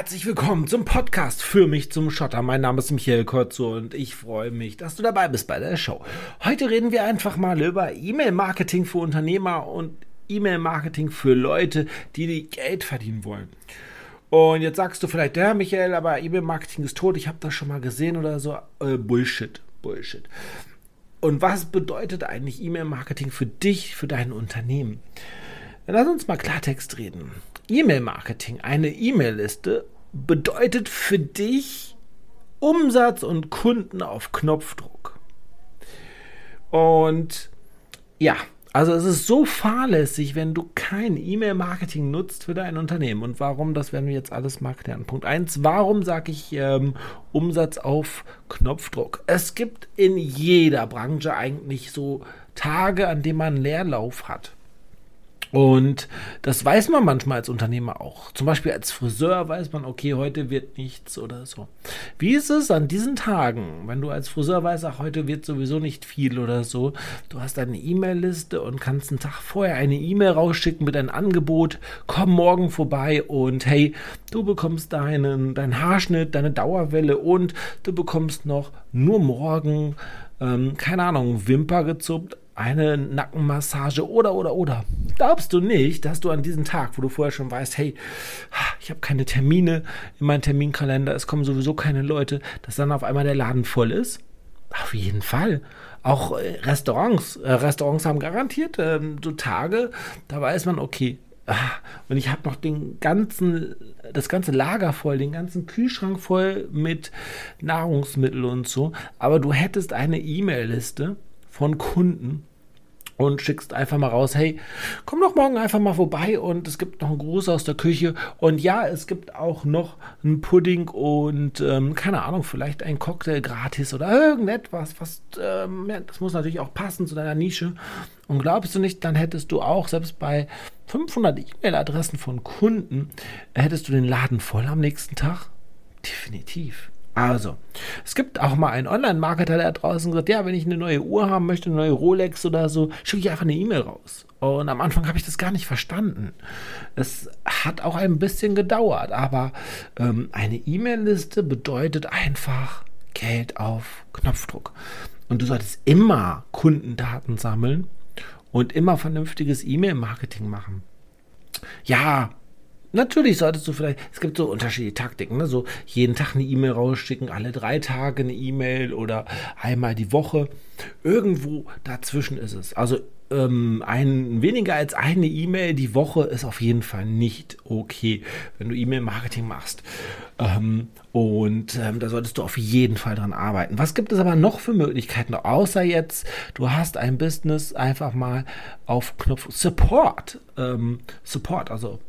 herzlich willkommen zum Podcast für mich zum Schotter. Mein Name ist Michael Kotzo und ich freue mich, dass du dabei bist bei der Show. Heute reden wir einfach mal über E-Mail-Marketing für Unternehmer und E-Mail-Marketing für Leute, die, die Geld verdienen wollen. Und jetzt sagst du vielleicht, ja, Michael, aber E-Mail-Marketing ist tot, ich habe das schon mal gesehen oder so. Äh, Bullshit, Bullshit. Und was bedeutet eigentlich E-Mail-Marketing für dich, für dein Unternehmen? Lass uns mal Klartext reden. E-Mail-Marketing, eine E-Mail-Liste, bedeutet für dich Umsatz und Kunden auf Knopfdruck. Und ja, also es ist so fahrlässig, wenn du kein E-Mail-Marketing nutzt für dein Unternehmen. Und warum, das werden wir jetzt alles mal klären. Punkt 1, warum sage ich ähm, Umsatz auf Knopfdruck? Es gibt in jeder Branche eigentlich so Tage, an denen man Leerlauf hat. Und das weiß man manchmal als Unternehmer auch. Zum Beispiel als Friseur weiß man, okay, heute wird nichts oder so. Wie ist es an diesen Tagen, wenn du als Friseur weißt, ach, heute wird sowieso nicht viel oder so? Du hast eine E-Mail-Liste und kannst einen Tag vorher eine E-Mail rausschicken mit einem Angebot, komm morgen vorbei und hey, du bekommst deinen, deinen Haarschnitt, deine Dauerwelle und du bekommst noch nur morgen, ähm, keine Ahnung, Wimper gezuppt, eine Nackenmassage oder, oder, oder. Glaubst du nicht, dass du an diesem Tag, wo du vorher schon weißt, hey, ich habe keine Termine in meinem Terminkalender, es kommen sowieso keine Leute, dass dann auf einmal der Laden voll ist? Auf jeden Fall. Auch äh, Restaurants. Äh, Restaurants haben garantiert ähm, so Tage, da weiß man, okay, ah, und ich habe noch den ganzen, das ganze Lager voll, den ganzen Kühlschrank voll mit Nahrungsmitteln und so. Aber du hättest eine E-Mail-Liste von Kunden, und schickst einfach mal raus, hey, komm doch morgen einfach mal vorbei und es gibt noch einen Gruß aus der Küche und ja, es gibt auch noch einen Pudding und ähm, keine Ahnung, vielleicht ein Cocktail gratis oder irgendetwas, was, ähm, ja, das muss natürlich auch passen zu deiner Nische und glaubst du nicht, dann hättest du auch, selbst bei 500 E-Mail-Adressen von Kunden, hättest du den Laden voll am nächsten Tag? Definitiv. Also, es gibt auch mal einen Online-Marketer, der draußen gesagt, ja, wenn ich eine neue Uhr haben möchte, eine neue Rolex oder so, schicke ich einfach eine E-Mail raus. Und am Anfang habe ich das gar nicht verstanden. Es hat auch ein bisschen gedauert, aber ähm, eine E-Mail-Liste bedeutet einfach Geld auf Knopfdruck. Und du solltest immer Kundendaten sammeln und immer vernünftiges E-Mail-Marketing machen. Ja, Natürlich solltest du vielleicht, es gibt so unterschiedliche Taktiken, ne? so jeden Tag eine E-Mail rausschicken, alle drei Tage eine E-Mail oder einmal die Woche. Irgendwo dazwischen ist es. Also ähm, ein, weniger als eine E-Mail die Woche ist auf jeden Fall nicht okay, wenn du E-Mail-Marketing machst. Ähm, und ähm, da solltest du auf jeden Fall dran arbeiten. Was gibt es aber noch für Möglichkeiten, außer jetzt, du hast ein Business einfach mal auf Knopf Support. Ähm, Support, also?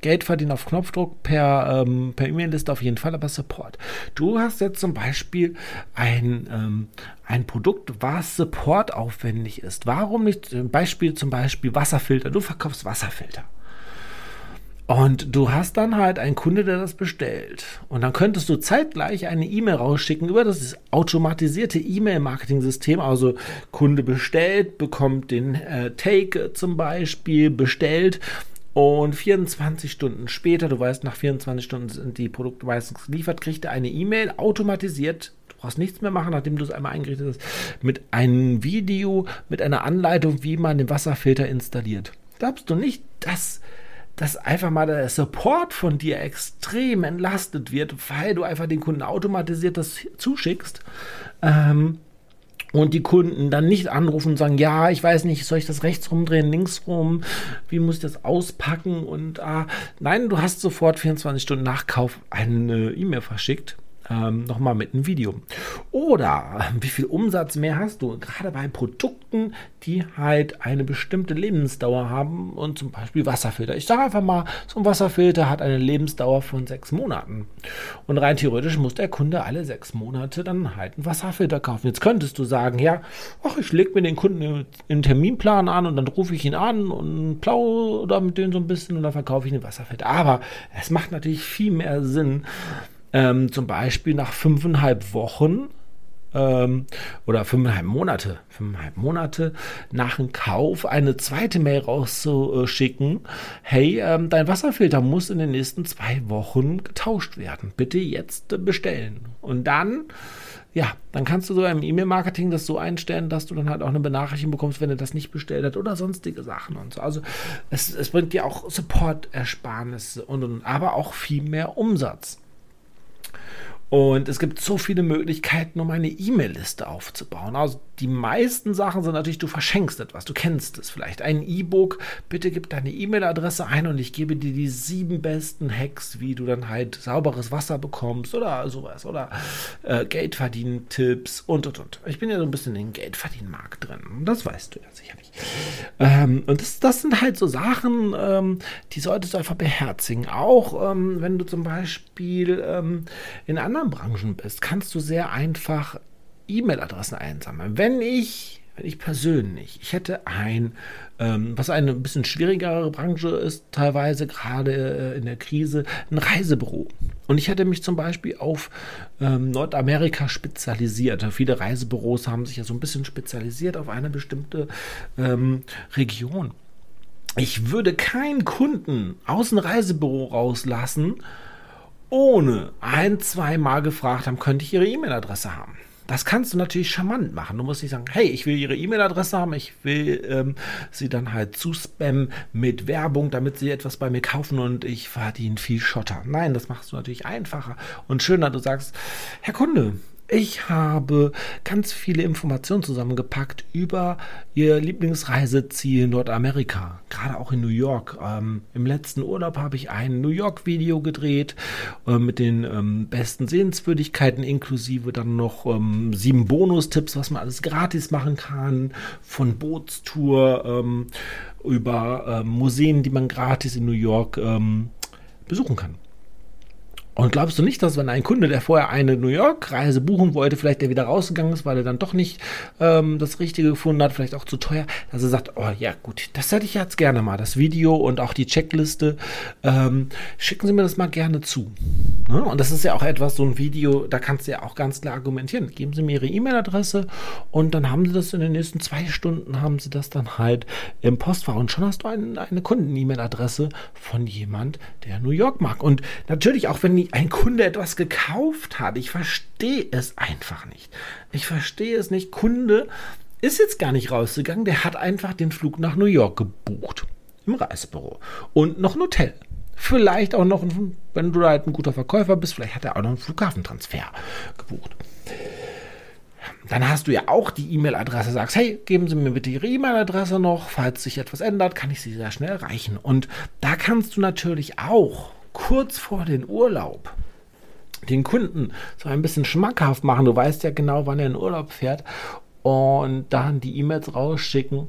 Geld verdienen auf Knopfdruck per, ähm, E-Mail-Liste auf jeden Fall, aber Support. Du hast jetzt zum Beispiel ein, ähm, ein Produkt, was Support aufwendig ist. Warum nicht? Beispiel zum Beispiel Wasserfilter. Du verkaufst Wasserfilter. Und du hast dann halt einen Kunde, der das bestellt. Und dann könntest du zeitgleich eine E-Mail rausschicken über das automatisierte E-Mail-Marketing-System. Also Kunde bestellt, bekommt den äh, Take zum Beispiel bestellt und 24 Stunden später, du weißt, nach 24 Stunden sind die Produkte meistens geliefert, kriegt er eine E-Mail automatisiert. Du brauchst nichts mehr machen, nachdem du es einmal eingerichtet hast, mit einem Video, mit einer Anleitung, wie man den Wasserfilter installiert. Glaubst du nicht, dass, dass einfach mal der Support von dir extrem entlastet wird, weil du einfach den Kunden automatisiert das zuschickst? Ähm, und die Kunden dann nicht anrufen und sagen, ja, ich weiß nicht, soll ich das rechts rumdrehen, links rum, wie muss ich das auspacken? Und ah, nein, du hast sofort 24 Stunden nach Kauf eine E-Mail verschickt ähm, nochmal mit einem Video. Oder wie viel Umsatz mehr hast du? Gerade bei Produkten, die halt eine bestimmte Lebensdauer haben und zum Beispiel Wasserfilter. Ich sage einfach mal, so ein Wasserfilter hat eine Lebensdauer von sechs Monaten. Und rein theoretisch muss der Kunde alle sechs Monate dann halt einen Wasserfilter kaufen. Jetzt könntest du sagen, ja, ach, ich lege mir den Kunden im Terminplan an und dann rufe ich ihn an und plaudere mit denen so ein bisschen und dann verkaufe ich den Wasserfilter. Aber es macht natürlich viel mehr Sinn, ähm, zum Beispiel nach fünfeinhalb Wochen ähm, oder fünfeinhalb Monate, fünfeinhalb Monate nach dem Kauf eine zweite Mail rauszuschicken. Hey, ähm, dein Wasserfilter muss in den nächsten zwei Wochen getauscht werden. Bitte jetzt bestellen. Und dann ja, dann kannst du so im E-Mail-Marketing das so einstellen, dass du dann halt auch eine Benachrichtigung bekommst, wenn er das nicht bestellt hat oder sonstige Sachen und so. Also es, es bringt dir auch Support-Ersparnisse und, und aber auch viel mehr Umsatz. Und es gibt so viele Möglichkeiten, um eine E-Mail-Liste aufzubauen. Also die meisten Sachen sind natürlich, du verschenkst etwas, du kennst es vielleicht. Ein E-Book, bitte gib deine E-Mail-Adresse ein und ich gebe dir die sieben besten Hacks, wie du dann halt sauberes Wasser bekommst oder sowas. Oder äh, Geldverdienen-Tipps und und und. Ich bin ja so ein bisschen in den Geldverdienmarkt drin. Das weißt du ja sicherlich. Ähm, und das, das sind halt so Sachen, ähm, die solltest du einfach beherzigen. Auch ähm, wenn du zum Beispiel ähm, in anderen Branchen bist, kannst du sehr einfach E-Mail-Adressen einsammeln. Wenn ich, wenn ich persönlich, ich hätte ein, ähm, was eine ein bisschen schwierigere Branche ist, teilweise gerade äh, in der Krise, ein Reisebüro. Und ich hätte mich zum Beispiel auf ähm, Nordamerika spezialisiert. Viele Reisebüros haben sich ja so ein bisschen spezialisiert auf eine bestimmte ähm, Region. Ich würde keinen Kunden aus dem Reisebüro rauslassen, ohne ein, zweimal gefragt haben, könnte ich Ihre E-Mail-Adresse haben. Das kannst du natürlich charmant machen. Du musst nicht sagen, hey, ich will Ihre E-Mail-Adresse haben, ich will ähm, sie dann halt zuspammen mit Werbung, damit Sie etwas bei mir kaufen und ich verdiene viel Schotter. Nein, das machst du natürlich einfacher und schöner. Du sagst, Herr Kunde, ich habe ganz viele Informationen zusammengepackt über Ihr Lieblingsreiseziel Nordamerika, gerade auch in New York. Ähm, Im letzten Urlaub habe ich ein New York-Video gedreht äh, mit den ähm, besten Sehenswürdigkeiten, inklusive dann noch ähm, sieben Bonustipps, was man alles gratis machen kann, von Bootstour ähm, über ähm, Museen, die man gratis in New York ähm, besuchen kann. Und glaubst du nicht, dass wenn ein Kunde, der vorher eine New York-Reise buchen wollte, vielleicht der wieder rausgegangen ist, weil er dann doch nicht ähm, das Richtige gefunden hat, vielleicht auch zu teuer, dass er sagt, oh ja gut, das hätte ich jetzt gerne mal, das Video und auch die Checkliste, ähm, schicken Sie mir das mal gerne zu. Ne? Und das ist ja auch etwas, so ein Video, da kannst du ja auch ganz klar argumentieren. Geben Sie mir Ihre E-Mail-Adresse und dann haben Sie das in den nächsten zwei Stunden, haben Sie das dann halt im Postfach und schon hast du ein, eine Kunden-E-Mail-Adresse von jemand, der New York mag. Und natürlich auch, wenn die ein Kunde etwas gekauft hat. Ich verstehe es einfach nicht. Ich verstehe es nicht. Kunde ist jetzt gar nicht rausgegangen. Der hat einfach den Flug nach New York gebucht. Im Reisebüro. Und noch ein Hotel. Vielleicht auch noch, wenn du halt ein guter Verkäufer bist, vielleicht hat er auch noch einen Flughafentransfer gebucht. Dann hast du ja auch die E-Mail-Adresse, sagst, hey, geben Sie mir bitte Ihre E-Mail-Adresse noch, falls sich etwas ändert, kann ich sie sehr schnell erreichen. Und da kannst du natürlich auch kurz vor den Urlaub den Kunden so ein bisschen schmackhaft machen. Du weißt ja genau, wann er in Urlaub fährt und dann die E-Mails rausschicken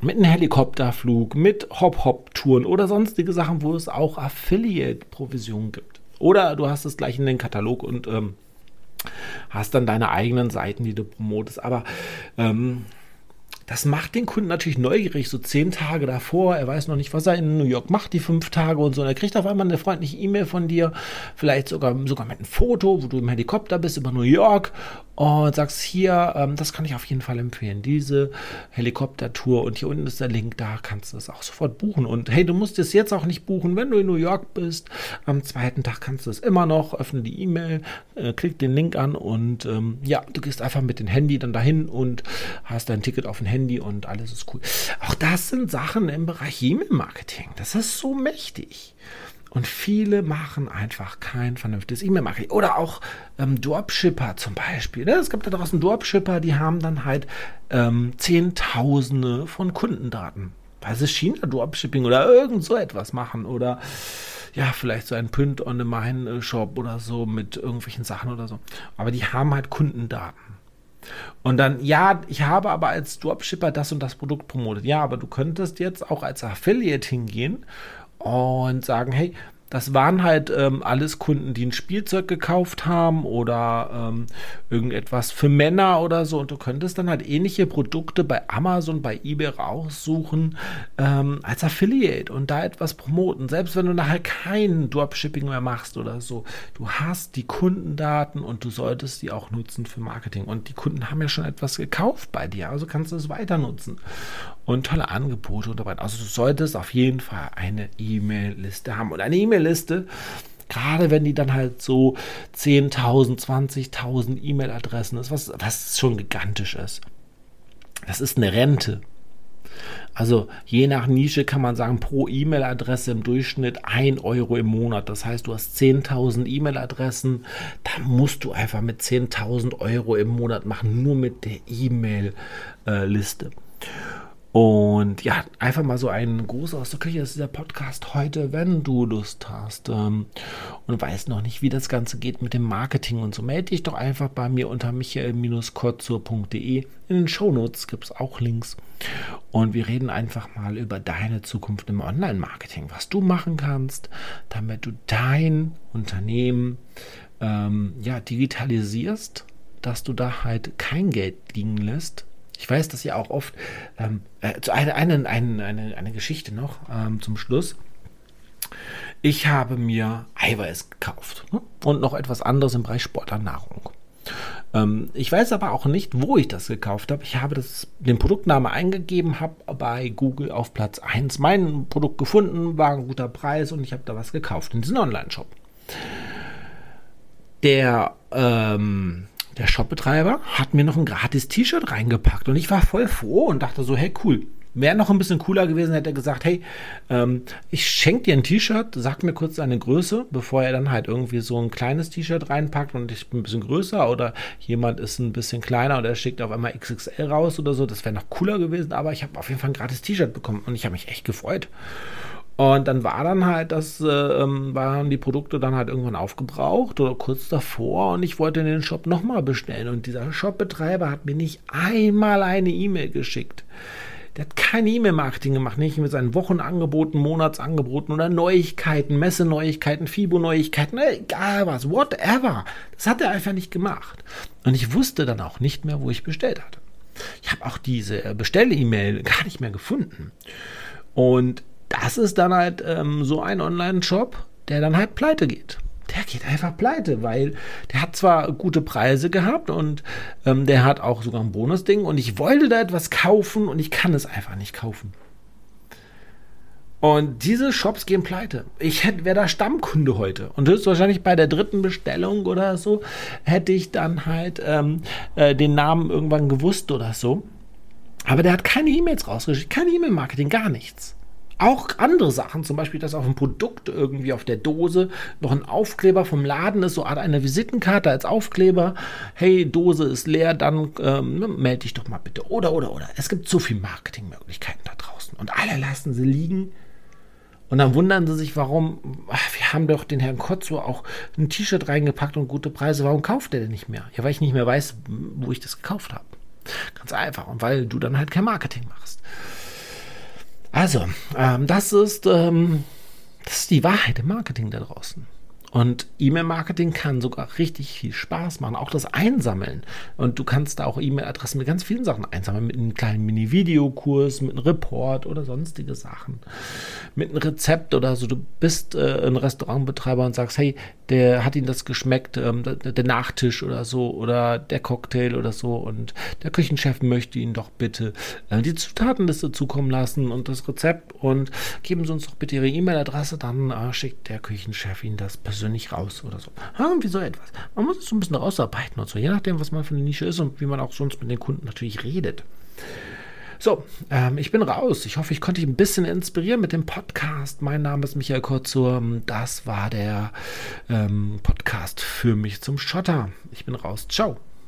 mit einem Helikopterflug, mit Hop-Hop-Touren oder sonstige Sachen, wo es auch Affiliate-Provisionen gibt. Oder du hast es gleich in den Katalog und ähm, hast dann deine eigenen Seiten, die du promotest. Aber ähm, das macht den Kunden natürlich neugierig, so zehn Tage davor. Er weiß noch nicht, was er in New York macht, die fünf Tage und so. Und er kriegt auf einmal eine freundliche E-Mail von dir, vielleicht sogar, sogar mit einem Foto, wo du im Helikopter bist über New York und sagst hier, ähm, das kann ich auf jeden Fall empfehlen, diese Helikoptertour und hier unten ist der Link, da kannst du das auch sofort buchen. Und hey, du musst es jetzt auch nicht buchen, wenn du in New York bist. Am zweiten Tag kannst du es immer noch, öffne die E-Mail, äh, klick den Link an und ähm, ja, du gehst einfach mit dem Handy dann dahin und hast dein Ticket auf dem Handy und alles ist cool. Auch das sind Sachen im Bereich E-Mail-Marketing. Das ist so mächtig. Und viele machen einfach kein vernünftiges E-Mail-Marketing. Oder auch ähm, Dropshipper zum Beispiel. Ne? Es gibt da draußen Dropshipper, die haben dann halt ähm, Zehntausende von Kundendaten. Weil sie China-Dropshipping oder irgend so etwas machen. Oder ja, vielleicht so ein Print-on-the-Mine-Shop oder so mit irgendwelchen Sachen oder so. Aber die haben halt Kundendaten. Und dann, ja, ich habe aber als Dropshipper das und das Produkt promotet. Ja, aber du könntest jetzt auch als Affiliate hingehen und sagen, hey, das waren halt ähm, alles Kunden, die ein Spielzeug gekauft haben oder ähm, irgendetwas für Männer oder so. Und du könntest dann halt ähnliche Produkte bei Amazon, bei eBay raussuchen ähm, als Affiliate und da etwas promoten. Selbst wenn du nachher kein Dropshipping mehr machst oder so. Du hast die Kundendaten und du solltest die auch nutzen für Marketing. Und die Kunden haben ja schon etwas gekauft bei dir, also kannst du es weiter nutzen. Und tolle Angebote und dabei. Also du solltest auf jeden Fall eine E-Mail-Liste haben. Und eine E-Mail E-Mail-Liste, gerade wenn die dann halt so 10.000, 20.000 E-Mail-Adressen ist, was, was schon gigantisch ist. Das ist eine Rente. Also je nach Nische kann man sagen, pro E-Mail-Adresse im Durchschnitt 1 Euro im Monat. Das heißt, du hast 10.000 E-Mail-Adressen, da musst du einfach mit 10.000 Euro im Monat machen, nur mit der E-Mail-Liste. Äh, und ja, einfach mal so ein Gruß aus der Küche. Das ist der Podcast heute, wenn du Lust hast ähm, und weißt noch nicht, wie das Ganze geht mit dem Marketing und so. Melde dich doch einfach bei mir unter michael-kurzur.de. In den Shownotes gibt es auch Links. Und wir reden einfach mal über deine Zukunft im Online-Marketing, was du machen kannst, damit du dein Unternehmen ähm, ja, digitalisierst, dass du da halt kein Geld liegen lässt ich weiß, dass ihr auch oft, ähm, äh, eine, eine, eine, eine, eine Geschichte noch ähm, zum Schluss. Ich habe mir Eiweiß gekauft ne? und noch etwas anderes im Bereich Sportlernahrung. Ähm, ich weiß aber auch nicht, wo ich das gekauft habe. Ich habe das, den Produktname eingegeben, habe bei Google auf Platz 1 mein Produkt gefunden, war ein guter Preis und ich habe da was gekauft in diesem Online-Shop. Der ähm, der Shopbetreiber hat mir noch ein gratis T-Shirt reingepackt und ich war voll froh und dachte so, hey cool. Wäre noch ein bisschen cooler gewesen, hätte er gesagt, hey, ähm, ich schenke dir ein T-Shirt, sag mir kurz deine Größe, bevor er dann halt irgendwie so ein kleines T-Shirt reinpackt und ich bin ein bisschen größer oder jemand ist ein bisschen kleiner und er schickt auf einmal XXL raus oder so. Das wäre noch cooler gewesen, aber ich habe auf jeden Fall ein gratis T-Shirt bekommen und ich habe mich echt gefreut. Und dann war dann halt, das äh, ähm, waren die Produkte dann halt irgendwann aufgebraucht oder kurz davor und ich wollte den Shop nochmal bestellen. Und dieser Shopbetreiber hat mir nicht einmal eine E-Mail geschickt. Der hat kein E-Mail-Marketing gemacht, nicht mit seinen Wochenangeboten, Monatsangeboten oder Neuigkeiten, Messeneuigkeiten, Fibo-Neuigkeiten, egal was, whatever. Das hat er einfach nicht gemacht. Und ich wusste dann auch nicht mehr, wo ich bestellt hatte. Ich habe auch diese Bestell-E-Mail gar nicht mehr gefunden. Und das ist dann halt ähm, so ein Online-Shop, der dann halt pleite geht. Der geht einfach pleite, weil der hat zwar gute Preise gehabt und ähm, der hat auch sogar ein Bonusding und ich wollte da etwas kaufen und ich kann es einfach nicht kaufen. Und diese Shops gehen pleite. Ich wäre da Stammkunde heute. Und höchstwahrscheinlich bei der dritten Bestellung oder so hätte ich dann halt ähm, äh, den Namen irgendwann gewusst oder so. Aber der hat keine E-Mails rausgeschickt, kein E-Mail-Marketing, gar nichts. Auch andere Sachen, zum Beispiel, dass auf dem Produkt irgendwie auf der Dose noch ein Aufkleber vom Laden ist, so eine Visitenkarte als Aufkleber. Hey, Dose ist leer, dann ähm, ne, melde dich doch mal bitte. Oder, oder, oder. Es gibt so viele Marketingmöglichkeiten da draußen. Und alle lassen sie liegen. Und dann wundern sie sich, warum, ach, wir haben doch den Herrn Kotzo auch ein T-Shirt reingepackt und gute Preise, warum kauft er denn nicht mehr? Ja, weil ich nicht mehr weiß, wo ich das gekauft habe. Ganz einfach. Und weil du dann halt kein Marketing machst. Also, ähm, das ist, ähm, das ist die Wahrheit im Marketing da draußen. Und E-Mail-Marketing kann sogar richtig viel Spaß machen, auch das Einsammeln. Und du kannst da auch E-Mail-Adressen mit ganz vielen Sachen einsammeln, mit einem kleinen Mini-Videokurs, mit einem Report oder sonstige Sachen, mit einem Rezept oder so. Du bist äh, ein Restaurantbetreiber und sagst, hey, der hat Ihnen das geschmeckt, ähm, der, der, Nachtisch oder so oder der Cocktail oder so. Und der Küchenchef möchte Ihnen doch bitte äh, die Zutatenliste zukommen lassen und das Rezept. Und geben Sie uns doch bitte Ihre E-Mail-Adresse, dann äh, schickt der Küchenchef Ihnen das persönlich persönlich raus oder so. Irgendwie so etwas. Man muss es so ein bisschen rausarbeiten und so, je nachdem, was man für eine Nische ist und wie man auch sonst mit den Kunden natürlich redet. So, ähm, ich bin raus. Ich hoffe, ich konnte dich ein bisschen inspirieren mit dem Podcast. Mein Name ist Michael Kurzur. Das war der ähm, Podcast für mich zum Schotter. Ich bin raus. Ciao.